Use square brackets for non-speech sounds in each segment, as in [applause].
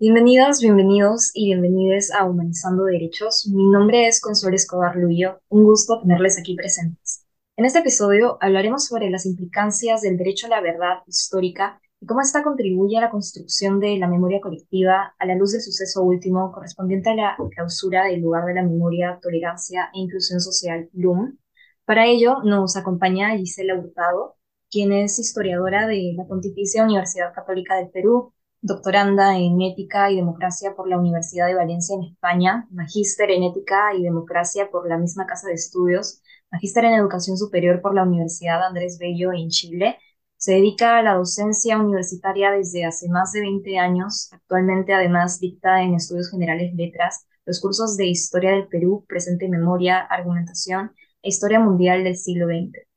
Bienvenidas, bienvenidos y bienvenidas a Humanizando Derechos. Mi nombre es Consuelo Escobar Luyo. Un gusto tenerles aquí presentes. En este episodio hablaremos sobre las implicancias del derecho a la verdad histórica y cómo esta contribuye a la construcción de la memoria colectiva a la luz del suceso último correspondiente a la clausura del lugar de la memoria, tolerancia e inclusión social, LUM. Para ello nos acompaña Gisela Hurtado, quien es historiadora de la Pontificia Universidad Católica del Perú, doctoranda en Ética y Democracia por la Universidad de Valencia en España, magíster en Ética y Democracia por la misma Casa de Estudios, magíster en Educación Superior por la Universidad Andrés Bello en Chile. Se dedica a la docencia universitaria desde hace más de 20 años. Actualmente, además, dicta en Estudios Generales Letras los cursos de Historia del Perú, Presente Memoria, Argumentación e Historia Mundial del siglo XX.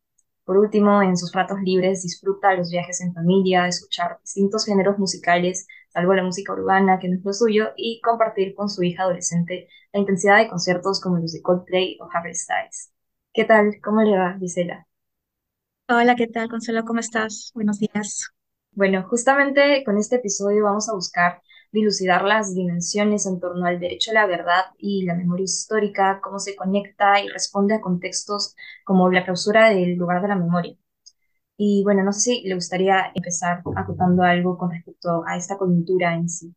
Por último, en sus ratos libres disfruta los viajes en familia, escuchar distintos géneros musicales, salvo la música urbana, que no es lo suyo, y compartir con su hija adolescente la intensidad de conciertos como los de Coldplay o Harry Styles. ¿Qué tal? ¿Cómo le va, Gisela? Hola, ¿qué tal, Consuelo? ¿Cómo estás? Buenos días. Bueno, justamente con este episodio vamos a buscar dilucidar las dimensiones en torno al derecho a la verdad y la memoria histórica, cómo se conecta y responde a contextos como la clausura del lugar de la memoria. Y bueno, no sé si le gustaría empezar acotando algo con respecto a esta coyuntura en sí.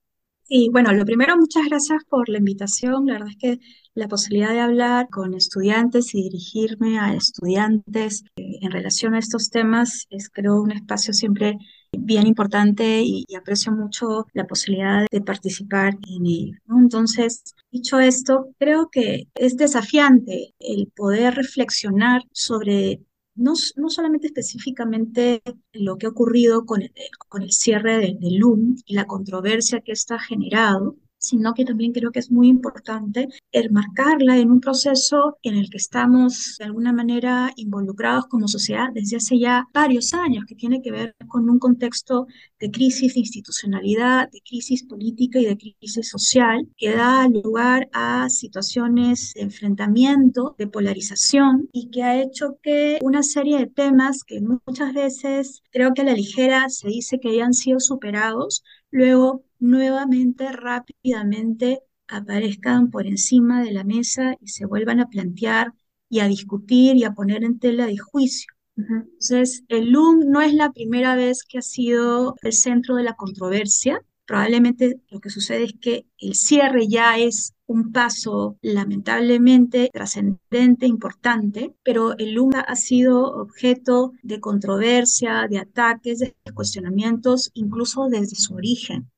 Y bueno, lo primero, muchas gracias por la invitación. La verdad es que la posibilidad de hablar con estudiantes y dirigirme a estudiantes eh, en relación a estos temas es, creo, un espacio siempre bien importante y, aprecio mucho la posibilidad de participar en ello. Entonces, dicho esto, creo que es desafiante el poder reflexionar sobre no, no, solamente específicamente lo que ha ocurrido con el, con el cierre del de LUM y la controversia que está generado, sino que también creo que es muy importante enmarcarla en un proceso en el que estamos de alguna manera involucrados como sociedad desde hace ya varios años, que tiene que ver con un contexto de crisis de institucionalidad, de crisis política y de crisis social, que da lugar a situaciones de enfrentamiento, de polarización y que ha hecho que una serie de temas que muchas veces creo que a la ligera se dice que ya han sido superados, luego nuevamente rápidamente aparezcan por encima de la mesa y se vuelvan a plantear y a discutir y a poner en tela de juicio. Entonces, el LUM no es la primera vez que ha sido el centro de la controversia. Probablemente lo que sucede es que el cierre ya es un paso lamentablemente trascendente, importante, pero el LUM ha sido objeto de controversia, de ataques, de cuestionamientos, incluso desde su origen.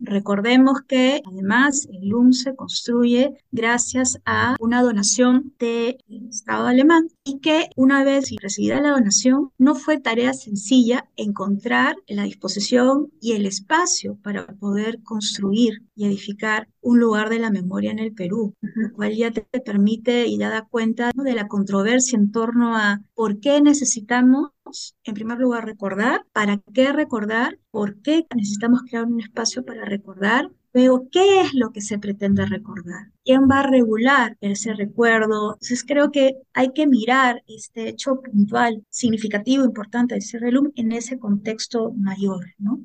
Recordemos que además el LUM se construye gracias a una donación del Estado alemán y que una vez recibida la donación no fue tarea sencilla encontrar la disposición y el espacio para poder construir y edificar un lugar de la memoria en el Perú, lo cual ya te, permite y ya da cuenta de la controversia en torno a por qué necesitamos en primer lugar, recordar, para qué recordar, por qué necesitamos crear un espacio para recordar, Luego, ¿qué es lo que se pretende recordar? ¿Quién va a regular ese recuerdo? Entonces creo que hay que mirar este hecho puntual, significativo, importante de ese relum en ese contexto mayor, ¿no?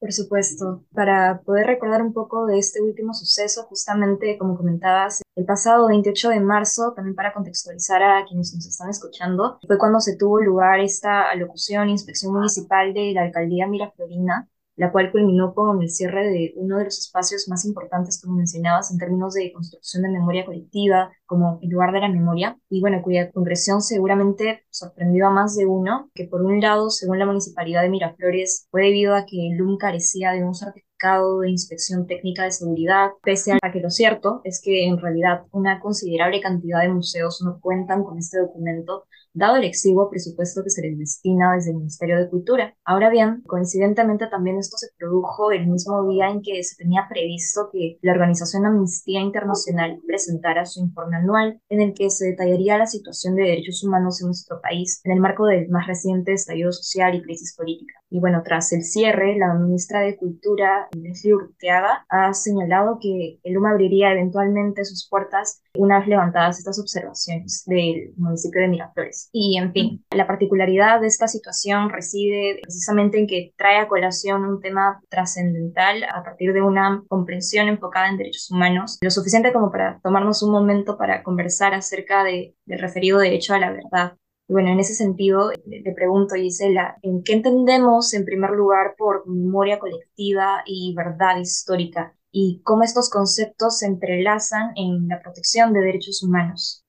Por supuesto, para poder recordar un poco de este último suceso, justamente como comentabas, el pasado 28 de marzo, también para contextualizar a quienes nos están escuchando, fue cuando se tuvo lugar esta alocución, inspección municipal de la alcaldía Miraflorina, la cual culminó con el cierre de uno de los espacios más importantes, como mencionabas, en términos de construcción de memoria colectiva, como el lugar de la memoria, y bueno, cuya concreción seguramente sorprendió a más de uno, que por un lado, según la municipalidad de Miraflores, fue debido a que el LUM carecía de un certificado de inspección técnica de seguridad, pese a que lo cierto es que en realidad una considerable cantidad de museos no cuentan con este documento dado el exiguo presupuesto que se les destina desde el Ministerio de Cultura. Ahora bien, coincidentemente también esto se produjo el mismo día en que se tenía previsto que la organización Amnistía Internacional presentara su informe anual en el que se detallaría la situación de derechos humanos en nuestro país en el marco del más reciente estallido social y crisis política. Y bueno, tras el cierre, la ministra de Cultura, Leslie Urteaga, ha señalado que el UMA abriría eventualmente sus puertas una vez levantadas estas observaciones del municipio de Miraflores. Y, en fin, la particularidad de esta situación reside precisamente en que trae a colación un tema trascendental a partir de una comprensión enfocada en derechos humanos, lo suficiente como para tomarnos un momento para conversar acerca de, del referido derecho a la verdad bueno, en ese sentido, le pregunto, Gisela, ¿en qué entendemos en primer lugar por memoria colectiva y verdad histórica? ¿Y cómo estos conceptos se entrelazan en la protección de derechos humanos?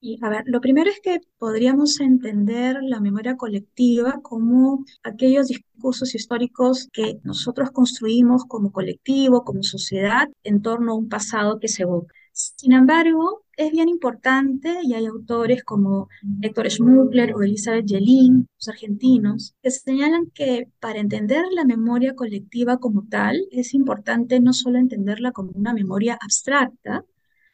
Y a ver, lo primero es que podríamos entender la memoria colectiva como aquellos discursos históricos que nosotros construimos como colectivo, como sociedad, en torno a un pasado que se evoca. Sin embargo, es bien importante y hay autores como Héctor Schmuckler o Elizabeth Jelin, los argentinos, que señalan que para entender la memoria colectiva como tal, es importante no solo entenderla como una memoria abstracta,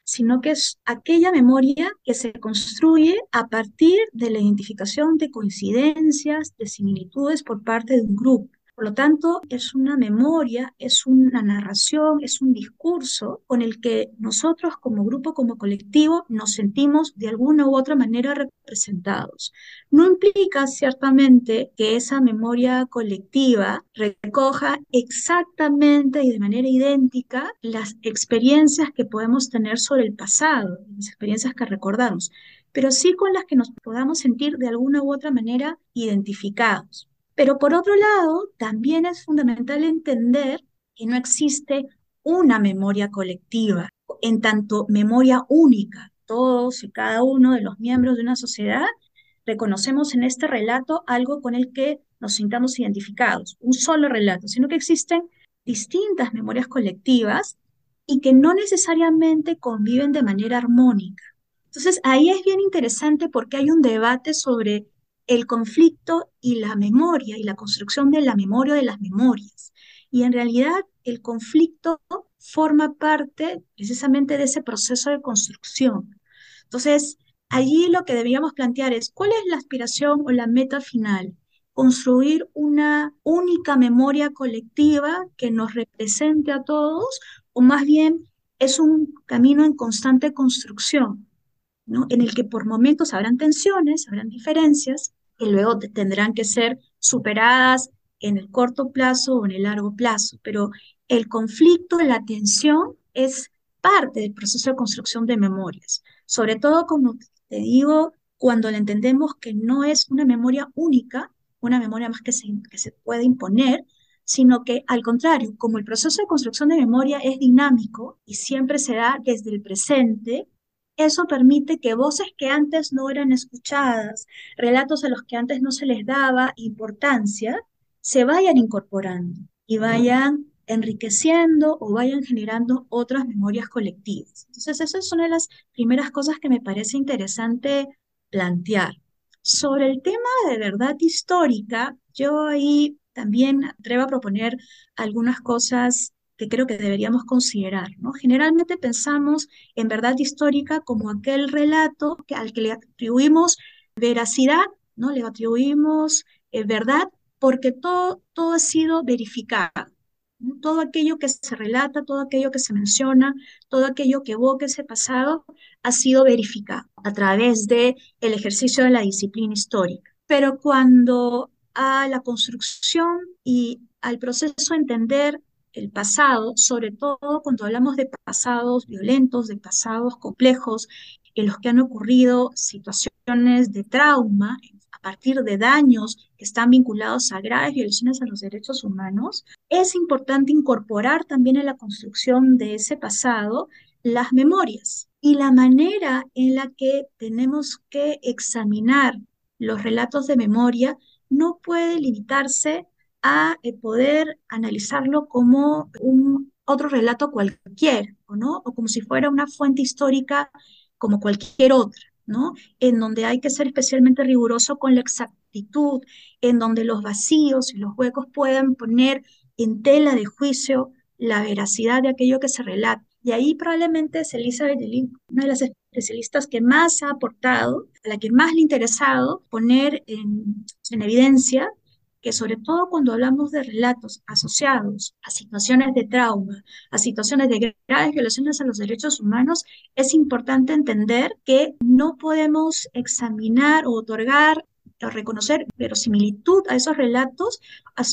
sino que es aquella memoria que se construye a partir de la identificación de coincidencias, de similitudes por parte de un grupo. Por lo tanto, es una memoria, es una narración, es un discurso con el que nosotros como grupo, como colectivo, nos sentimos de alguna u otra manera representados. No implica ciertamente que esa memoria colectiva recoja exactamente y de manera idéntica las experiencias que podemos tener sobre el pasado, las experiencias que recordamos, pero sí con las que nos podamos sentir de alguna u otra manera identificados. Pero por otro lado, también es fundamental entender que no existe una memoria colectiva, en tanto memoria única. Todos y cada uno de los miembros de una sociedad reconocemos en este relato algo con el que nos sintamos identificados, un solo relato, sino que existen distintas memorias colectivas y que no necesariamente conviven de manera armónica. Entonces, ahí es bien interesante porque hay un debate sobre el conflicto y la memoria y la construcción de la memoria de las memorias. Y en realidad el conflicto forma parte precisamente de ese proceso de construcción. Entonces, allí lo que debíamos plantear es cuál es la aspiración o la meta final. Construir una única memoria colectiva que nos represente a todos o más bien es un camino en constante construcción en el que por momentos habrán tensiones, habrán diferencias, que luego tendrán que ser superadas en el corto plazo o en el largo plazo, pero el conflicto, la tensión es parte del proceso de construcción de memorias, sobre todo, como te digo, cuando entendemos que no es una memoria única, una memoria más que se, que se puede imponer, sino que al contrario, como el proceso de construcción de memoria es dinámico y siempre se da desde el presente, eso permite que voces que antes no eran escuchadas, relatos a los que antes no se les daba importancia, se vayan incorporando y vayan enriqueciendo o vayan generando otras memorias colectivas. Entonces, esa es una de las primeras cosas que me parece interesante plantear. Sobre el tema de verdad histórica, yo ahí también atrevo a proponer algunas cosas que creo que deberíamos considerar. ¿no? Generalmente pensamos en verdad histórica como aquel relato que, al que le atribuimos veracidad, ¿no? le atribuimos eh, verdad porque todo, todo ha sido verificado. Todo aquello que se relata, todo aquello que se menciona, todo aquello que evoca ese pasado ha sido verificado a través del el ejercicio de la disciplina histórica. Pero cuando a la construcción y al proceso de entender el pasado, sobre todo cuando hablamos de pasados violentos, de pasados complejos, en los que han ocurrido situaciones de trauma a partir de daños que están vinculados a graves violaciones a los derechos humanos, es importante incorporar también en la construcción de ese pasado las memorias y la manera en la que tenemos que examinar los relatos de memoria no puede limitarse a eh, poder analizarlo como un otro relato cualquier, ¿no? O como si fuera una fuente histórica como cualquier otra, ¿no? En donde hay que ser especialmente riguroso con la exactitud, en donde los vacíos y los huecos puedan poner en tela de juicio la veracidad de aquello que se relata. Y ahí probablemente es Elizabeth Yelin, una de las especialistas que más ha aportado, a la que más le ha interesado poner en evidencia que sobre todo cuando hablamos de relatos asociados a situaciones de trauma, a situaciones de graves violaciones a los derechos humanos, es importante entender que no podemos examinar o otorgar o reconocer verosimilitud a esos relatos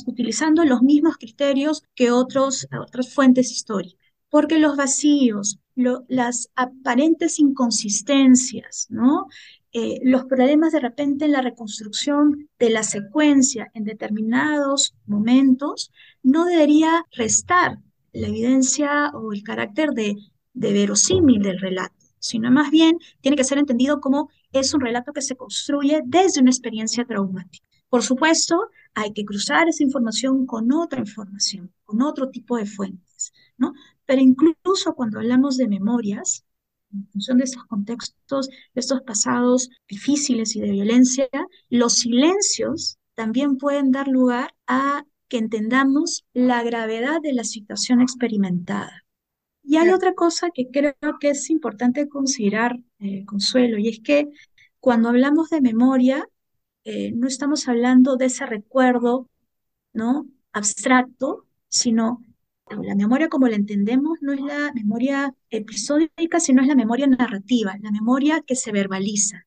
utilizando los mismos criterios que otros, otras fuentes históricas porque los vacíos, las aparentes inconsistencias, ¿no? Eh, los problemas de repente en la reconstrucción de la secuencia en determinados momentos, no debería restar la evidencia o el carácter de, de verosímil del relato, sino más bien tiene que ser entendido como es un relato que se construye desde una experiencia traumática. Por supuesto, hay que cruzar esa información con otra información, con otro tipo de fuentes, ¿no? Pero incluso cuando hablamos de memorias, en función de estos contextos, de estos pasados difíciles y de violencia, los silencios también pueden dar lugar a que entendamos la gravedad de la situación experimentada. Y hay otra cosa que creo que es importante considerar, eh, Consuelo, y es que cuando hablamos de memoria, eh, no estamos hablando de ese recuerdo ¿no? abstracto, sino la memoria como la entendemos no es la memoria episódica, sino es la memoria narrativa, la memoria que se verbaliza.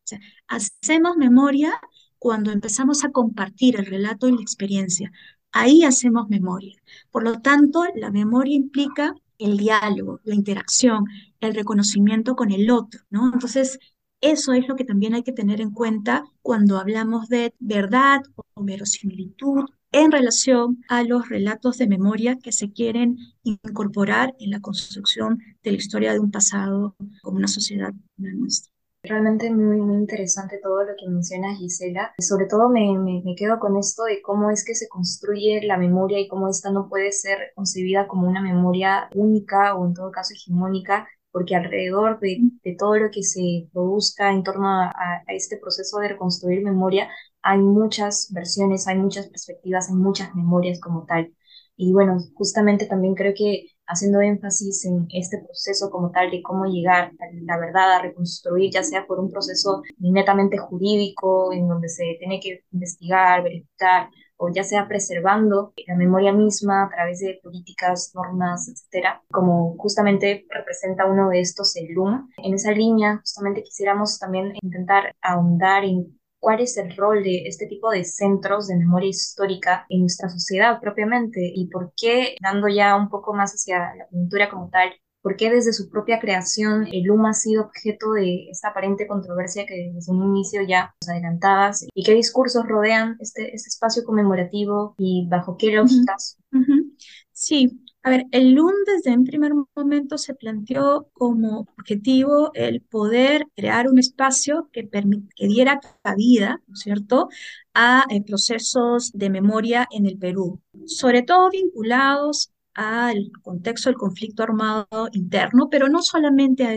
hacemos memoria cuando empezamos a compartir el relato y la experiencia. Ahí hacemos memoria. Por lo tanto, la memoria implica el diálogo, la interacción, el reconocimiento con el otro, ¿no? Entonces, eso es lo que también hay que tener en cuenta cuando hablamos de verdad o verosimilitud en relación a los relatos de memoria que se quieren incorporar en la construcción de la historia de un pasado como una sociedad como la nuestra. Realmente muy, muy interesante todo lo que menciona Gisela. Sobre todo me, me, me, quedo con esto de cómo es que se construye la memoria y cómo esta no puede ser concebida como una memoria única o en todo caso hegemónica, porque alrededor de, de todo lo que se produzca en torno a, a, este proceso de reconstruir memoria hay muchas versiones, hay muchas perspectivas, hay muchas memorias como tal. Y bueno, justamente también creo que haciendo énfasis en este proceso como tal de cómo llegar a la verdad, a reconstruir, ya sea por un proceso netamente jurídico, en donde se tiene que investigar, verificar, o ya sea preservando la memoria misma a través de políticas, normas, etcétera, como justamente representa uno de estos el LUM. En esa línea, justamente quisiéramos también intentar ahondar en cuál es el rol de este tipo de centros de memoria histórica en nuestra sociedad propiamente y por qué, dando ya un poco más hacia la pintura como tal, por qué desde su propia creación el UMA ha sido objeto de esta aparente controversia que desde un inicio ya nos adelantabas y qué discursos rodean este, este espacio conmemorativo y bajo qué lógicas. Sí, a ver, el LUN desde un primer momento se planteó como objetivo el poder crear un espacio que, que diera cabida, ¿no es cierto?, a eh, procesos de memoria en el Perú, sobre todo vinculados al contexto del conflicto armado interno, pero no solamente a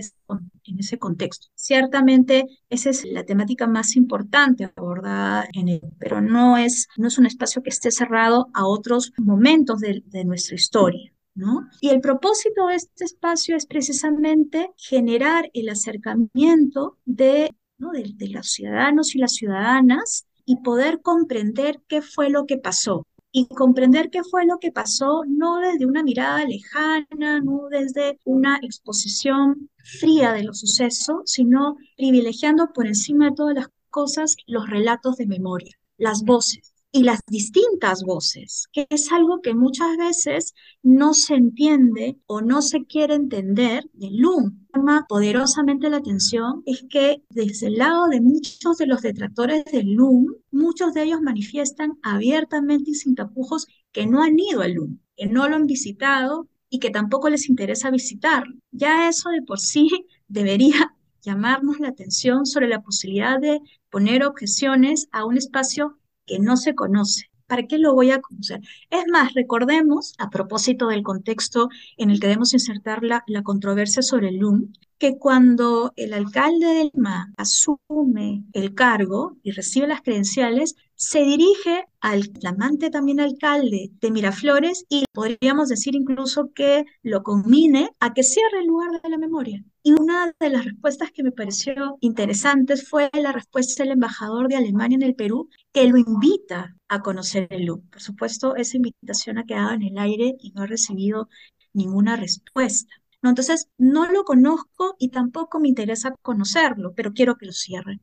en ese contexto. Ciertamente esa es la temática más importante abordada en él, pero no es, no es un espacio que esté cerrado a otros momentos de, de nuestra historia. ¿No? Y el propósito de este espacio es precisamente generar el acercamiento de, ¿no? de, de, los ciudadanos y las ciudadanas y poder comprender qué fue lo que pasó, y comprender qué fue lo que pasó, no desde una mirada lejana, no desde una exposición fría de los sucesos, sino privilegiando por encima de todas las cosas los relatos de memoria, las voces y las distintas voces, que es algo que muchas veces no se entiende o no se quiere entender del LUM. Llama poderosamente la atención es que desde el lado de muchos de los detractores del LUM, muchos de ellos manifiestan abiertamente y sin tapujos que no han ido al LUM, que no lo han visitado y que tampoco les interesa visitarlo. Ya eso de por sí [laughs] debería llamarnos la atención sobre la posibilidad de poner objeciones a un espacio que no se conoce. ¿Para qué lo voy a conocer? Es más, recordemos, a propósito del contexto en el que debemos insertar la, la controversia sobre el LUM, que cuando el alcalde del MA asume el cargo y recibe las credenciales, se dirige al flamante también alcalde de Miraflores y podríamos decir incluso que lo combine a que cierre el lugar de la memoria. Y una de las respuestas que me pareció interesantes fue la respuesta del embajador de Alemania en el Perú, que lo invita a conocer el LUM. Por supuesto, esa invitación ha quedado en el aire y no ha recibido ninguna respuesta. No, entonces, no lo conozco y tampoco me interesa conocerlo, pero quiero que lo cierren.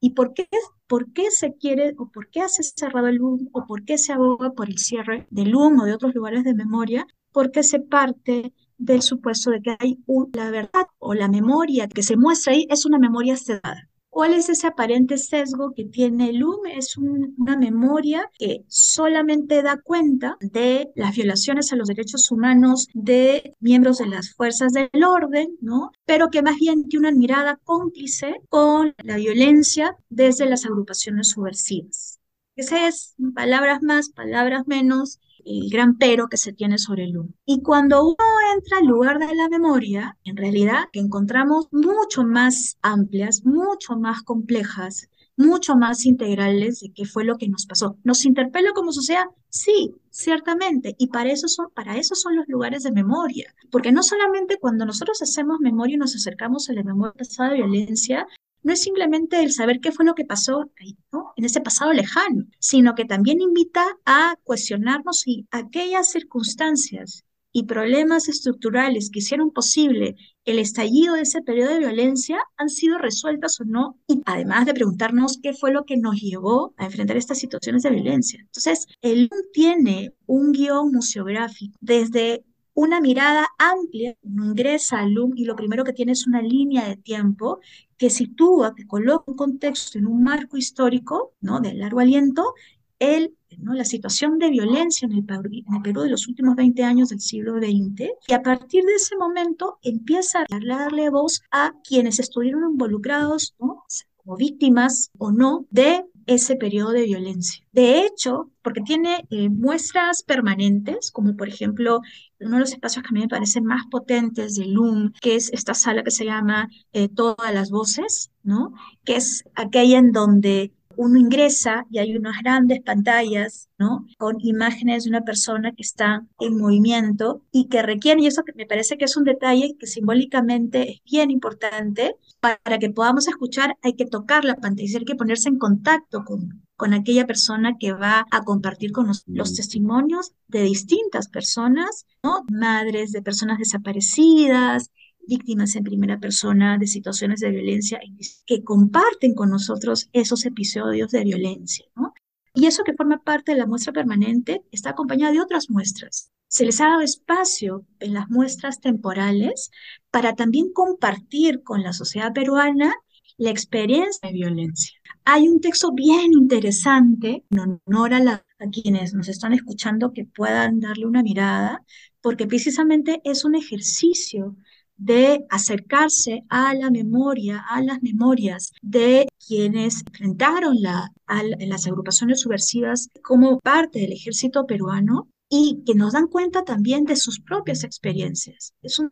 ¿Y por qué, por qué se quiere o por qué hace cerrado el LUM o por qué se aboga por el cierre del LUM o de otros lugares de memoria? Porque se parte del supuesto de que hay la verdad o la memoria que se muestra ahí es una memoria cerrada. ¿Cuál es ese aparente sesgo que tiene el LUM? Es una memoria que solamente da cuenta de las violaciones a los derechos humanos de miembros de las fuerzas del orden, ¿no? Pero que más bien tiene una mirada cómplice con la violencia desde las agrupaciones subversivas. Ese es, palabras más, palabras menos, el gran pero que se tiene sobre el uno. Y cuando uno entra al lugar de la memoria, en realidad que encontramos mucho más amplias, mucho más complejas, mucho más integrales de qué fue lo que nos pasó. ¿Nos interpela como sociedad? Sí, ciertamente. Y para eso, son, para eso son los lugares de memoria. Porque no solamente cuando nosotros hacemos memoria y nos acercamos a la memoria pasada de violencia, no es simplemente el saber qué fue lo que pasó ahí, ¿no? en ese pasado lejano, sino que también invita a cuestionarnos si aquellas circunstancias y problemas estructurales que hicieron posible el estallido de ese periodo de violencia han sido resueltas o no, y además de preguntarnos qué fue lo que nos llevó a enfrentar estas situaciones de violencia. Entonces, el tiene un guion museográfico desde una mirada amplia, ingresa al LUM y lo primero que tiene es una línea de tiempo que sitúa, que coloca un contexto en un marco histórico, ¿no? De largo aliento, el, ¿no? la situación de violencia en el, en Perú de los últimos 20 años del siglo XX, y a partir de ese momento empieza a darle voz a quienes estuvieron involucrados, ¿no? como víctimas o no, de ese periodo de violencia. De hecho, porque tiene eh, muestras permanentes, como por ejemplo uno de los espacios que a mí me parecen más potentes de LUM, que es esta sala que se llama eh, Todas las Voces, ¿no? Que es aquella en donde uno ingresa y hay unas grandes pantallas, ¿no? Con imágenes de una persona que está en movimiento y que requieren, y eso me parece que es un detalle que simbólicamente es bien importante, para que podamos escuchar hay que tocar la pantalla, hay que ponerse en contacto con, con aquella persona que va a compartir con los, los testimonios de distintas personas, ¿no? Madres de personas desaparecidas, víctimas en primera persona de situaciones de violencia que comparten con nosotros esos episodios de violencia. ¿no? Y eso que forma parte de la muestra permanente está acompañado de otras muestras. Se les ha dado espacio en las muestras temporales para también compartir con la sociedad peruana la experiencia de violencia. Hay un texto bien interesante en honor a, a quienes nos están escuchando que puedan darle una mirada, porque precisamente es un ejercicio de acercarse a la memoria, a las memorias de quienes enfrentaron a las agrupaciones subversivas como parte del ejército peruano y que nos dan cuenta también de sus propias experiencias. Es un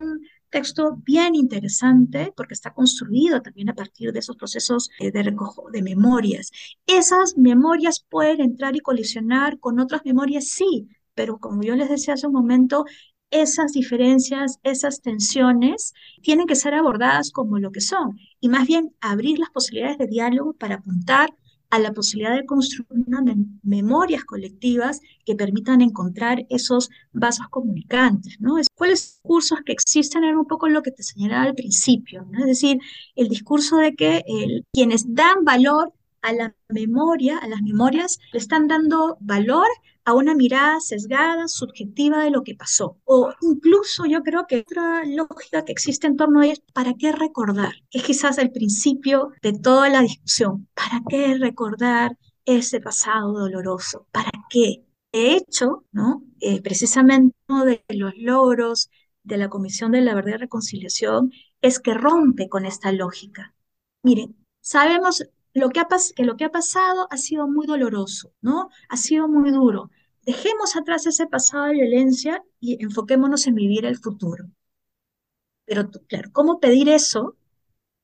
texto bien interesante porque está construido también a partir de esos procesos eh, de recojo de memorias. Esas memorias pueden entrar y colisionar con otras memorias, sí, pero como yo les decía hace un momento, esas diferencias, esas tensiones, tienen que ser abordadas como lo que son y más bien abrir las posibilidades de diálogo para apuntar a la posibilidad de construir memorias colectivas que permitan encontrar esos vasos comunicantes, ¿no? ¿Cuáles cursos que existen? Era un poco lo que te señalaba al principio, ¿no? Es decir, el discurso de que quienes dan valor a la memoria, a las memorias, le están dando valor a una mirada sesgada, subjetiva de lo que pasó. O incluso yo creo que otra lógica que existe en torno a ello ¿para qué recordar? Es quizás el principio de toda la discusión. ¿Para qué recordar ese pasado doloroso? ¿Para qué? De hecho, ¿no? Eh, precisamente uno de los logros de la Comisión de la Verdad y Reconciliación es que rompe con esta lógica. Miren, sabemos lo que, ha que lo que ha pasado ha sido muy doloroso, ¿no? Ha sido muy duro. Dejemos atrás ese pasado de violencia y enfoquémonos en vivir el futuro. Pero claro, ¿cómo pedir eso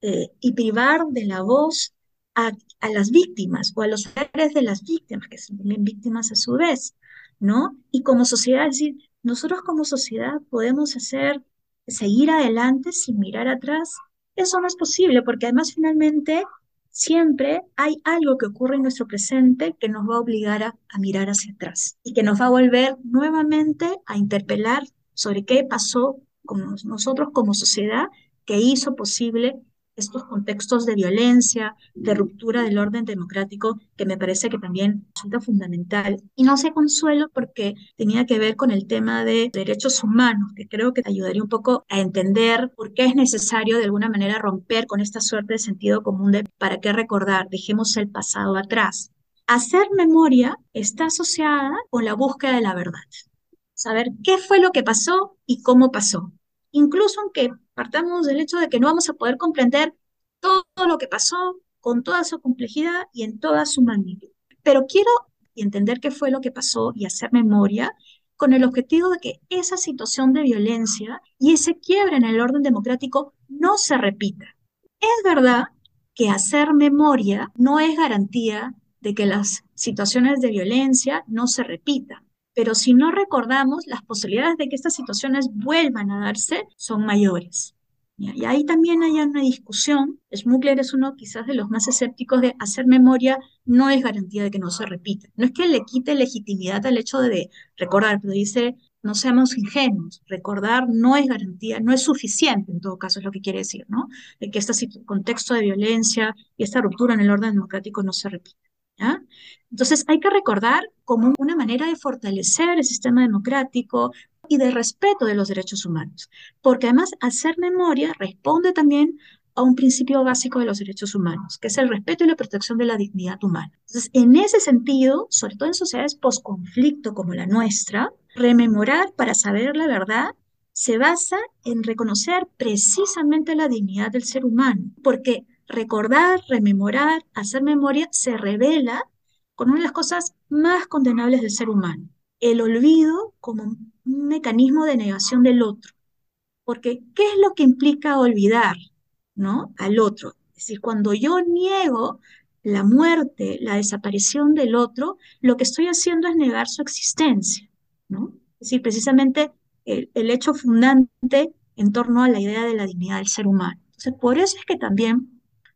eh, y privar de la voz a, a las víctimas o a los padres de las víctimas, que son víctimas a su vez, ¿no? Y como sociedad, es decir, nosotros como sociedad podemos hacer, seguir adelante sin mirar atrás. Eso no es posible porque además finalmente siempre hay algo que ocurre en nuestro presente que nos va a obligar a, mirar hacia atrás y que nos va a volver nuevamente a interpelar sobre qué pasó con nosotros como sociedad que hizo posible estos contextos de violencia, de ruptura del orden democrático, que me parece que también resulta fundamental. Y no sé, Consuelo, porque tenía que ver con el tema de derechos humanos, que creo que ayudaría un poco a entender por qué es necesario de alguna manera romper con esta suerte de sentido común de para qué recordar, dejemos el pasado atrás. Hacer memoria está asociada con la búsqueda de la verdad. Saber qué fue lo que pasó y cómo pasó. Incluso aunque partamos del hecho de que no vamos a poder comprender todo lo que pasó con toda su complejidad y en toda su magnitud. Pero quiero entender qué fue lo que pasó y hacer memoria con el objetivo de que esa situación de violencia y ese quiebre en el orden democrático no se repita. Es verdad que hacer memoria no es garantía de que las situaciones de violencia no se repitan, pero si no recordamos, las posibilidades de que estas situaciones vuelvan a darse son mayores. Y ahí también hay una discusión. Smugler es uno quizás de los más escépticos de hacer memoria no es garantía de que no se repita. No es que le quite legitimidad al hecho de recordar, pero dice no seamos ingenuos. Recordar no es garantía, no es suficiente, en todo caso es lo que quiere decir, ¿no? De que este contexto de violencia y esta ruptura en el orden democrático no se repita. Entonces hay que recordar como una manera de fortalecer el sistema democrático y de respeto de los derechos humanos, porque además hacer memoria responde también a un principio básico de los derechos humanos, que es el respeto y la protección de la dignidad humana. Entonces, en ese sentido, sobre todo en sociedades post-conflicto como la nuestra, rememorar para saber la verdad se basa en reconocer precisamente la dignidad del ser humano, porque recordar, rememorar, hacer memoria, se revela con una de las cosas más condenables del ser humano, el olvido como un mecanismo de negación del otro. Porque, ¿qué es lo que implica olvidar ¿no? al otro? Es decir, cuando yo niego la muerte, la desaparición del otro, lo que estoy haciendo es negar su existencia. ¿no? Es decir, precisamente el, el hecho fundante en torno a la idea de la dignidad del ser humano. Entonces, por eso es que también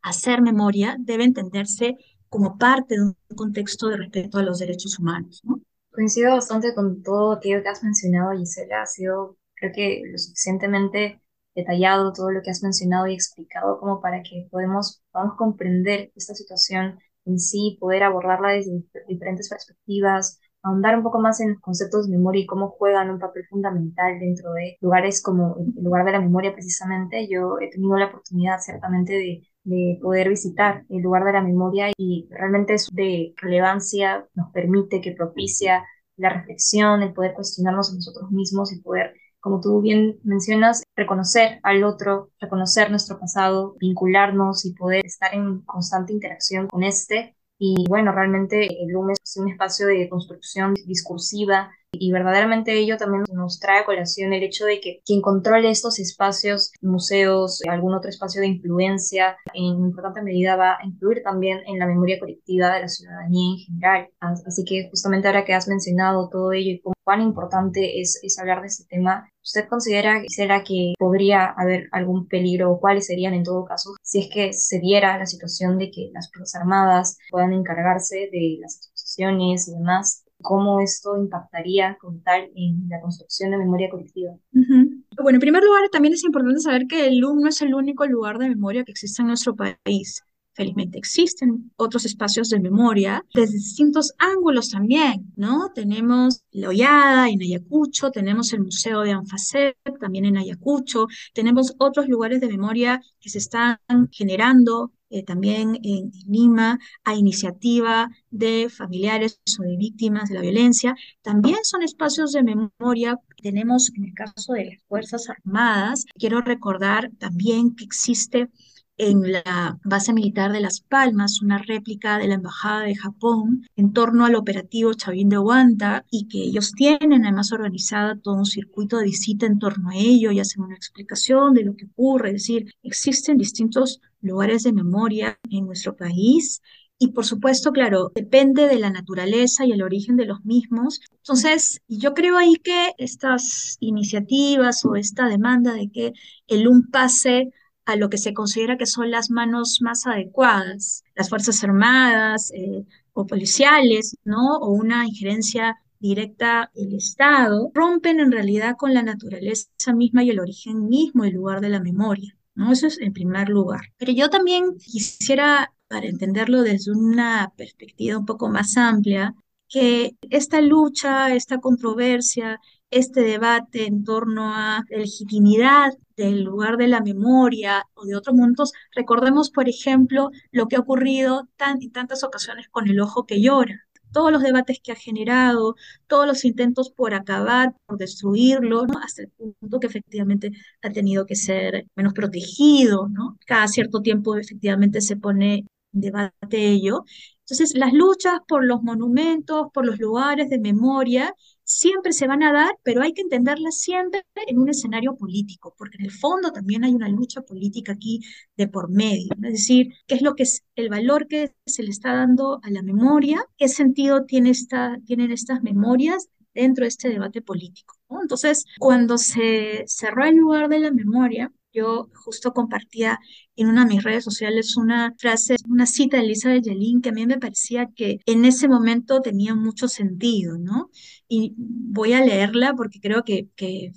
hacer memoria debe entenderse como parte de un contexto de respeto a los derechos humanos. ¿no? Coincido bastante con todo aquello que has mencionado, Gisela. Ha sido, creo que, lo suficientemente detallado todo lo que has mencionado y explicado como para que podemos, podamos comprender esta situación en sí, poder abordarla desde diferentes perspectivas, ahondar un poco más en conceptos de memoria y cómo juegan un papel fundamental dentro de lugares como el lugar de la memoria precisamente. Yo he tenido la oportunidad ciertamente de de poder visitar el lugar de la memoria y realmente es de relevancia, nos permite que propicia la reflexión, el poder cuestionarnos a nosotros mismos y poder, como tú bien mencionas, reconocer al otro, reconocer nuestro pasado, vincularnos y poder estar en constante interacción con este. Y bueno, realmente el LUM es un espacio de construcción discursiva y verdaderamente ello también nos trae a colación el hecho de que quien controle estos espacios, museos, algún otro espacio de influencia, en importante medida va a influir también en la memoria colectiva de la ciudadanía en general. Así que justamente ahora que has mencionado todo ello y cuán importante es, es hablar de este tema, ¿usted considera, será que podría haber algún peligro o cuáles serían en todo caso si es que se diera la situación de que las Fuerzas Armadas puedan encargarse de las exposiciones y demás? Cómo esto impactaría como tal en la construcción de memoria colectiva. Bueno, en primer lugar, también es importante saber que el LUM no es el único lugar de memoria que existe en nuestro país. Felizmente existen otros espacios de memoria desde distintos ángulos también, ¿no? Tenemos la Ollada en Ayacucho, tenemos el Museo de Anfacet también en Ayacucho, tenemos otros lugares de memoria que se están generando eh, también en, Lima, a iniciativa de familiares o de víctimas de la violencia. También son espacios de memoria. Tenemos, en el caso de las Fuerzas Armadas, quiero recordar también que existe en la base militar de Las Palmas, una réplica de la Embajada de Japón en torno al operativo Chavín de Huanta y que ellos tienen además organizada todo un circuito de visita en torno a ello y hacen una explicación de lo que ocurre. Es decir, existen distintos lugares de memoria en nuestro país y por supuesto, claro, depende de la naturaleza y el origen de los mismos. Entonces, yo creo ahí que estas iniciativas o esta demanda de que el un pase a lo que se considera que son las manos más adecuadas, las Fuerzas Armadas eh, o policiales, ¿no? O una injerencia directa del Estado, rompen en realidad con la naturaleza misma y el origen mismo del lugar de la memoria. ¿no? Eso es en primer lugar. Pero yo también quisiera, para entenderlo desde una perspectiva un poco más amplia, que esta lucha, esta controversia, este debate en torno a la legitimidad del lugar de la memoria o de otros mundos, recordemos, por ejemplo, lo que ha ocurrido tan, en tantas ocasiones con el ojo que llora. Todos los debates que ha generado, todos los intentos por acabar, por destruirlo, hasta el punto que efectivamente ha tenido que ser menos protegido, ¿no? Cada cierto tiempo efectivamente se pone en debate ello. Entonces, las luchas por los monumentos, por los lugares de memoria, siempre se van a dar, pero hay que entenderlas siempre en un escenario político, porque en el fondo también hay una lucha política aquí de por medio, es decir, qué es lo que es el valor que se le está dando a la memoria, qué sentido tiene esta, tienen estas memorias dentro de este debate político. Entonces, cuando se cerró el lugar de la memoria, yo justo compartía en una de mis redes sociales una frase, una cita de Elizabeth Yelin que a mí me parecía que en ese momento tenía mucho sentido, ¿no? Y voy a leerla porque creo que,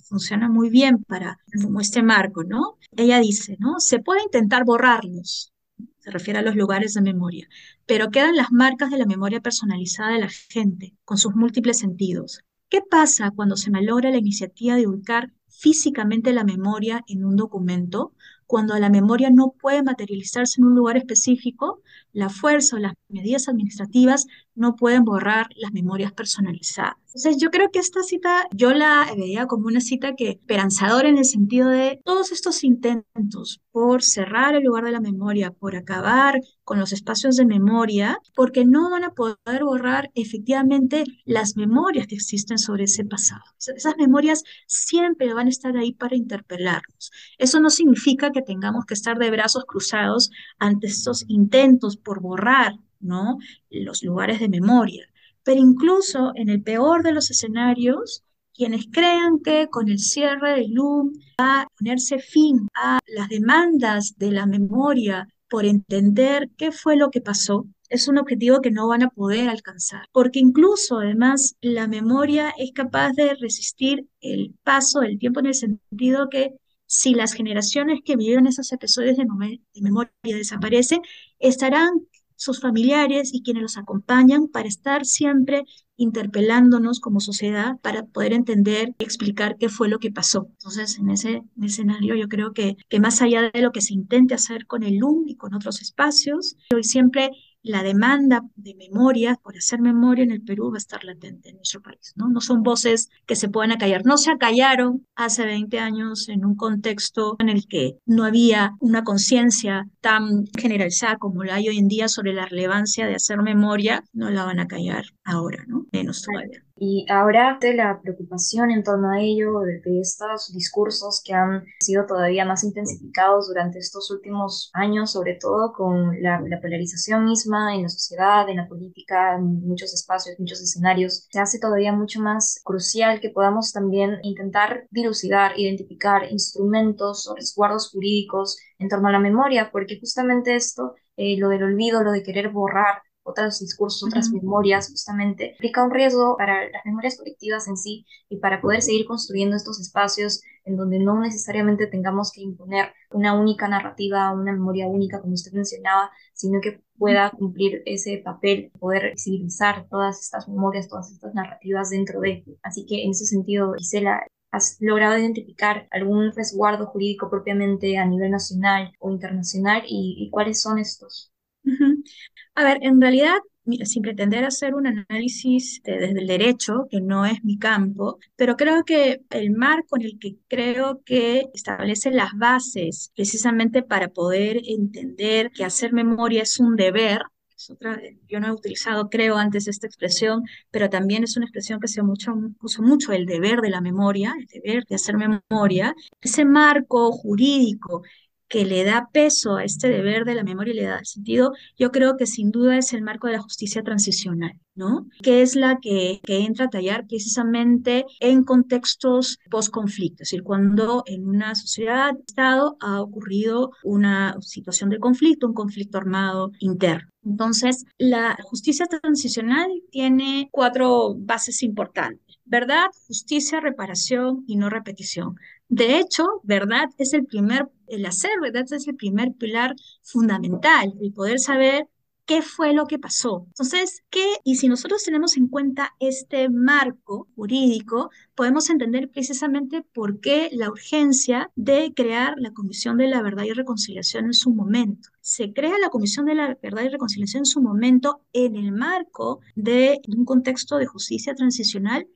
funciona muy bien para este marco, ¿no? Ella dice, ¿no? Se puede intentar borrarlos, se refiere a los lugares de memoria, pero quedan las marcas de la memoria personalizada de la gente, con sus múltiples sentidos. ¿Qué pasa cuando se malogra la iniciativa de ubicar físicamente la memoria en un documento, cuando la memoria no puede materializarse en un lugar específico, la fuerza o las medidas administrativas no pueden borrar las memorias personalizadas. Entonces yo creo que esta cita yo la veía como una cita que esperanzadora en el sentido de todos estos intentos por cerrar el lugar de la memoria, por acabar con los espacios de memoria, porque no van a poder borrar efectivamente las memorias que existen sobre ese pasado. Esas memorias siempre van a estar ahí para interpelarnos. Eso no significa que tengamos que estar de brazos cruzados ante estos intentos por borrar ¿no? los lugares de memoria. Pero incluso en el peor de los escenarios, quienes crean que con el cierre del LUM va a ponerse fin a las demandas de la memoria por entender qué fue lo que pasó, es un objetivo que no van a poder alcanzar, porque incluso además la memoria es capaz de resistir el paso del tiempo en el sentido que si las generaciones que vivieron esos episodios de, de memoria desaparecen, estarán sus familiares y quienes los acompañan para estar siempre interpelándonos como sociedad para poder entender y explicar qué fue lo que pasó. Entonces, en ese, escenario yo creo que, que más allá de lo que se intente hacer con el LUM y con otros espacios, hoy siempre la demanda de memoria, por hacer memoria en el Perú, va a estar latente en nuestro país. ¿no? no son voces que se puedan acallar. No se acallaron hace 20 años en un contexto en el que no había una conciencia tan generalizada como la hay hoy en día sobre la relevancia de hacer memoria. No la van a callar ahora, ¿no? menos todavía. Y ahora de la preocupación en torno a ello, de, estos discursos que han sido todavía más intensificados durante estos últimos años, sobre todo con la, la, polarización misma en la sociedad, en la política, en muchos espacios, muchos escenarios, se hace todavía mucho más crucial que podamos también intentar dilucidar, identificar instrumentos o resguardos jurídicos en torno a la memoria, porque justamente esto, eh, lo del olvido, lo de querer borrar, otros discursos, otras memorias, justamente, implica un riesgo para las memorias colectivas en sí y para poder seguir construyendo estos espacios en donde no necesariamente tengamos que imponer una única narrativa, una memoria única, como usted mencionaba, sino que pueda cumplir ese papel, poder visibilizar todas estas memorias, todas estas narrativas dentro de. Así que en ese sentido, Gisela, ¿Has logrado identificar algún resguardo jurídico propiamente a nivel nacional o internacional y, y cuáles son estos? A ver, en realidad, sin pretender hacer un análisis desde el derecho, que no es mi campo, pero creo que el marco en el que creo que establece las bases precisamente para poder entender que hacer memoria es un deber, otra, yo no he utilizado, creo, antes esta expresión, pero también es una expresión que se mucho, usa mucho, el deber de la memoria, el deber de hacer memoria. Ese marco jurídico que le da peso a este deber de la memoria y le da sentido, yo creo que sin duda es el marco de la justicia transicional, ¿no? Que es la que, que entra a tallar precisamente en contextos post-conflicto, es decir, cuando en una sociedad, Estado, ha ocurrido una situación de conflicto, un conflicto armado interno. Entonces, la justicia transicional tiene cuatro bases importantes. Verdad, justicia, reparación y no repetición. De hecho, verdad es el primer, el hacer verdad es el primer pilar fundamental, el poder saber qué fue lo que pasó. Entonces, ¿qué? Y si nosotros tenemos en cuenta este marco jurídico, podemos entender precisamente por qué la urgencia de crear la Comisión de la Verdad y Reconciliación en su momento. Se crea la Comisión de la Verdad y Reconciliación en su momento en el marco de un contexto de justicia transicional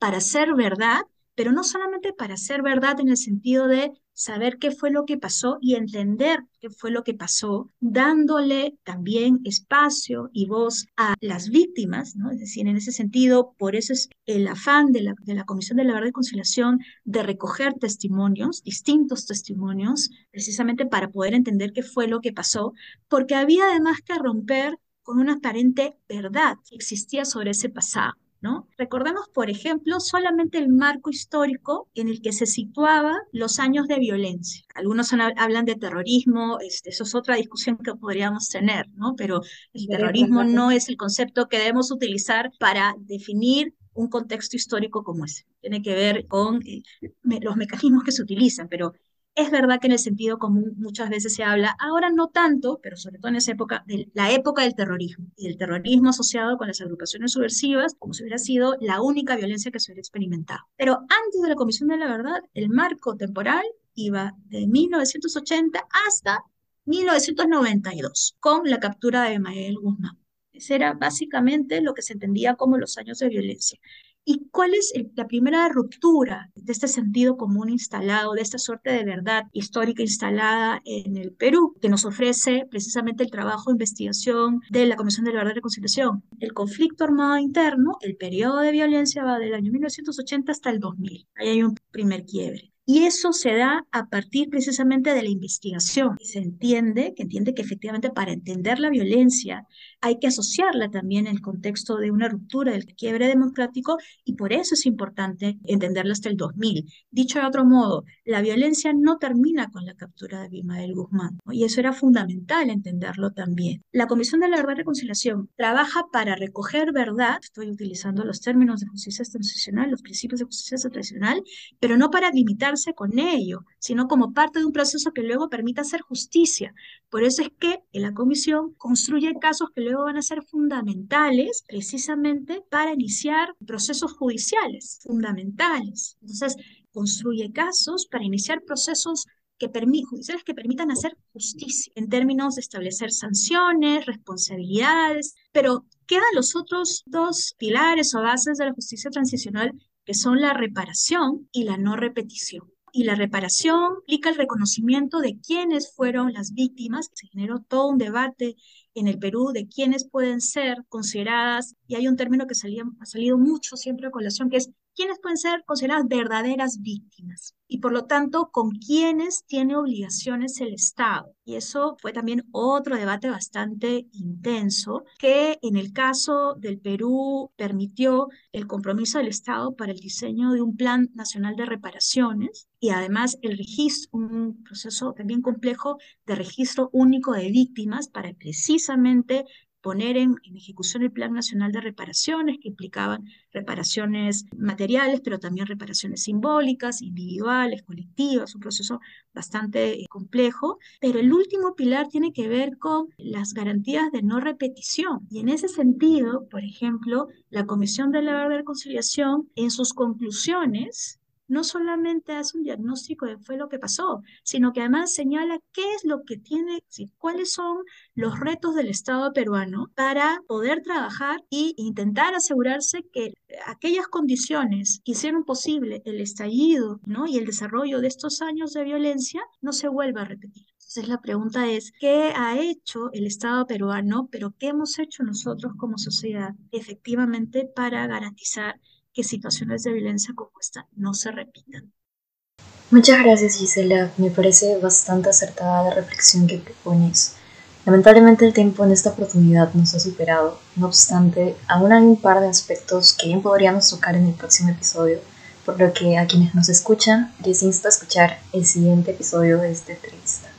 para hacer verdad pero no solamente para hacer verdad en el sentido de saber qué fue lo que pasó y entender qué fue lo que pasó, dándole también espacio y voz a las víctimas, ¿no? Es decir, en ese sentido, por eso es el afán de la, de la Comisión de la Verdad y Conciliación de recoger testimonios, distintos testimonios, precisamente para poder entender qué fue lo que pasó, porque había además que romper con una aparente verdad que existía sobre ese pasado. ¿No? Recordemos, por ejemplo, solamente el marco histórico en el que se situaba los años de violencia. Algunos hablan de terrorismo, este, eso es otra discusión que podríamos tener, ¿no? Pero el terrorismo no es el concepto que debemos utilizar para definir un contexto histórico como ese. Tiene que ver con eh, los mecanismos que se utilizan, pero es verdad que en el sentido común muchas veces se habla, ahora no tanto, pero sobre todo en esa época, de la época del terrorismo y del terrorismo asociado con las agrupaciones subversivas, como si hubiera sido la única violencia que se hubiera experimentado. Pero antes de la Comisión de la Verdad, el marco temporal iba de 1980 hasta 1992, con la captura de Manuel Guzmán. Ese era básicamente lo que se entendía como los años de violencia. ¿Y cuál es la primera ruptura de este sentido común instalado, de esta suerte de verdad histórica instalada en el Perú, que nos ofrece precisamente el trabajo de investigación de la Comisión de la Verdad y Reconciliación? El conflicto armado interno, el periodo de violencia va del año 1980 hasta el 2000. Ahí hay un primer quiebre. Y eso se da a partir precisamente de la investigación. Se entiende, que entiende que efectivamente para entender la violencia hay que asociarla también en el contexto de una ruptura del quiebre democrático y por eso es importante entenderla hasta el 2000. Dicho de otro modo, la violencia no termina con la captura de Bimael Guzmán y eso era fundamental entenderlo también. La Comisión de la Verdad y Reconciliación trabaja para recoger verdad, estoy utilizando los términos de justicia transicional, los principios de justicia transicional, pero no para limitarse con ello, sino como parte de un proceso que luego permita hacer justicia. Por eso es que la comisión construye casos que luego van a ser fundamentales precisamente para iniciar procesos judiciales, fundamentales. Entonces, construye casos para iniciar procesos que judiciales que permitan hacer justicia en términos de establecer sanciones, responsabilidades, pero quedan los otros dos pilares o bases de la justicia transicional que son la reparación y la no repetición. Y la reparación implica el reconocimiento de quiénes fueron las víctimas. Se generó todo un debate en el Perú de quiénes pueden ser consideradas, y hay un término que ha salido mucho siempre a colación, que es quiénes pueden ser consideradas verdaderas víctimas y por lo tanto con quiénes tiene obligaciones el Estado. Y eso fue también otro debate bastante intenso que en el caso del Perú permitió el compromiso del Estado para el diseño de un plan nacional de reparaciones y además el registro, un proceso también complejo de registro único de víctimas para precisamente poner en, ejecución el Plan Nacional de Reparaciones, que implicaban reparaciones materiales, pero también reparaciones simbólicas, individuales, colectivas, un proceso bastante eh, complejo. Pero el último pilar tiene que ver con las garantías de no repetición. Y en ese sentido, por ejemplo, la Comisión de la Reconciliación, en sus conclusiones, no solamente hace un diagnóstico de fue lo que pasó, sino que además señala qué es lo que tiene, cuáles son los retos del Estado peruano para poder trabajar e intentar asegurarse que aquellas condiciones que hicieron posible el estallido ¿no? y el desarrollo de estos años de violencia no se vuelva a repetir. Entonces la pregunta es, ¿qué ha hecho el Estado peruano, pero qué hemos hecho nosotros como sociedad efectivamente para garantizar que situaciones de violencia como esta no se repitan? Muchas gracias Gisela, me parece bastante acertada la reflexión que propones. Lamentablemente el tiempo en esta oportunidad nos ha superado, no obstante, aún hay un par de aspectos que bien podríamos tocar en el próximo episodio, por lo que a quienes nos escuchan les insto a escuchar el siguiente episodio de esta entrevista.